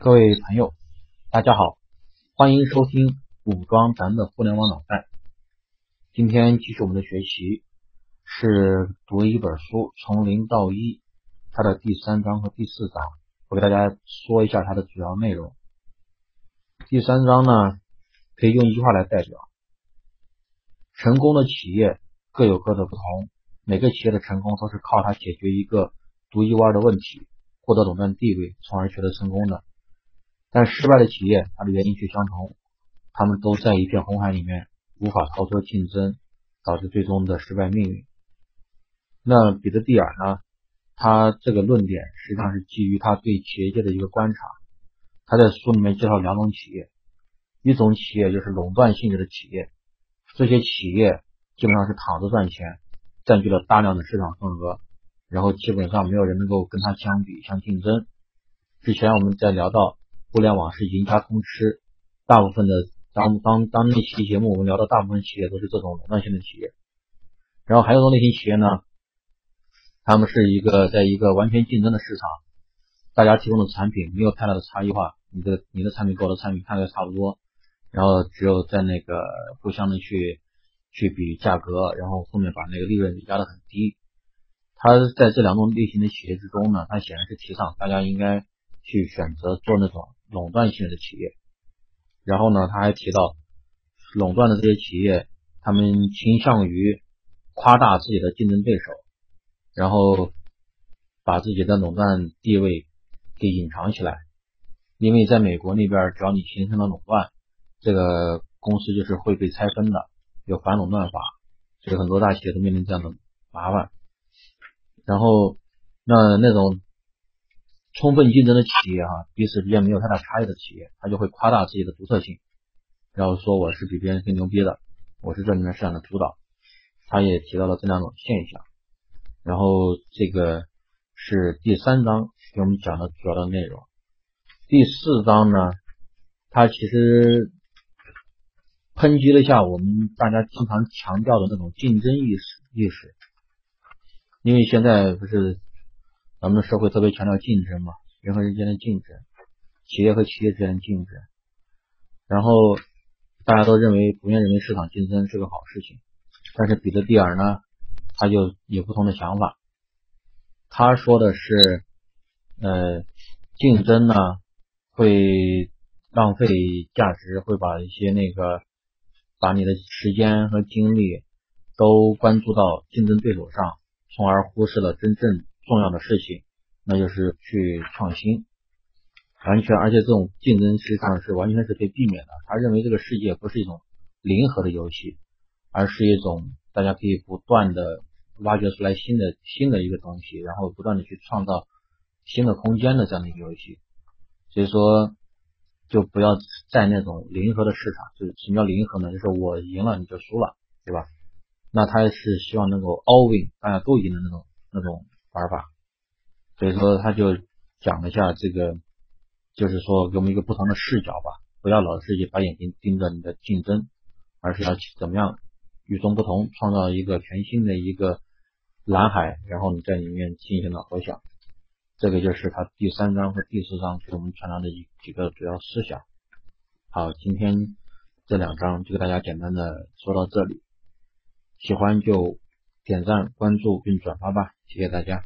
各位朋友，大家好，欢迎收听武装咱的互联网脑袋。今天继续我们的学习，是读一本书，从零到一，它的第三章和第四章，我给大家说一下它的主要内容。第三章呢，可以用一句话来代表：成功的企业各有各的不同，每个企业的成功都是靠它解决一个独一无二的问题，获得垄断地位，从而取得成功的。但失败的企业，它的原因却相同，他们都在一片红海里面，无法逃脱竞争，导致最终的失败命运。那彼得蒂尔呢？他这个论点实际上是基于他对企业界的一个观察。他在书里面介绍两种企业，一种企业就是垄断性质的企业，这些企业基本上是躺着赚钱，占据了大量的市场份额，然后基本上没有人能够跟他相比、相竞争。之前我们在聊到。互联网是赢家通吃，大部分的当当当那期节目，我们聊的大部分企业都是这种垄断性的企业。然后还有种类型企业呢，他们是一个在一个完全竞争的市场，大家提供的产品没有太大的差异化，你的你的产品跟我的产品看着差不多，然后只有在那个互相的去去比价格，然后后面把那个利润压得很低。他在这两种类型的企业之中呢，他显然是提倡大家应该去选择做那种。垄断性的企业，然后呢，他还提到垄断的这些企业，他们倾向于夸大自己的竞争对手，然后把自己的垄断地位给隐藏起来。因为在美国那边，只要你形成了垄断，这个公司就是会被拆分的，有反垄断法，所以很多大企业都面临这样的麻烦。然后那那种。充分竞争的企业哈，彼此之间没有太大差异的企业，他就会夸大自己的独特性，然后说我是比别人更牛逼的，我是这里面市场的主导。他也提到了这两种现象。然后这个是第三章给我们讲的主要的内容。第四章呢，他其实抨击了一下我们大家经常强调的那种竞争意识意识，因为现在不是。咱们的社会特别强调竞争嘛，人和人之间的竞争，企业和企业之间的竞争，然后大家都认为普遍认为市场竞争是个好事情，但是彼得蒂尔呢，他就有不同的想法，他说的是，呃，竞争呢会浪费价值，会把一些那个把你的时间和精力都关注到竞争对手上，从而忽视了真正。重要的事情，那就是去创新，完全，而且这种竞争实际上是完全是可以避免的。他认为这个世界不是一种零和的游戏，而是一种大家可以不断的挖掘出来新的新的一个东西，然后不断的去创造新的空间的这样的一个游戏。所以说，就不要在那种零和的市场，就是什么叫零和呢？就是我赢了你就输了，对吧？那他是希望能够 all win，大家都赢的那种那种。玩法，所以说他就讲了一下这个，就是说给我们一个不同的视角吧，不要老是去把眼睛盯着你的竞争，而是要怎么样与众不同，创造一个全新的一个蓝海，然后你在里面进行了活想。这个就是他第三章和第四章给我们传达的一几个主要思想。好，今天这两章就给大家简单的说到这里，喜欢就点赞、关注并转发吧。谢谢大家。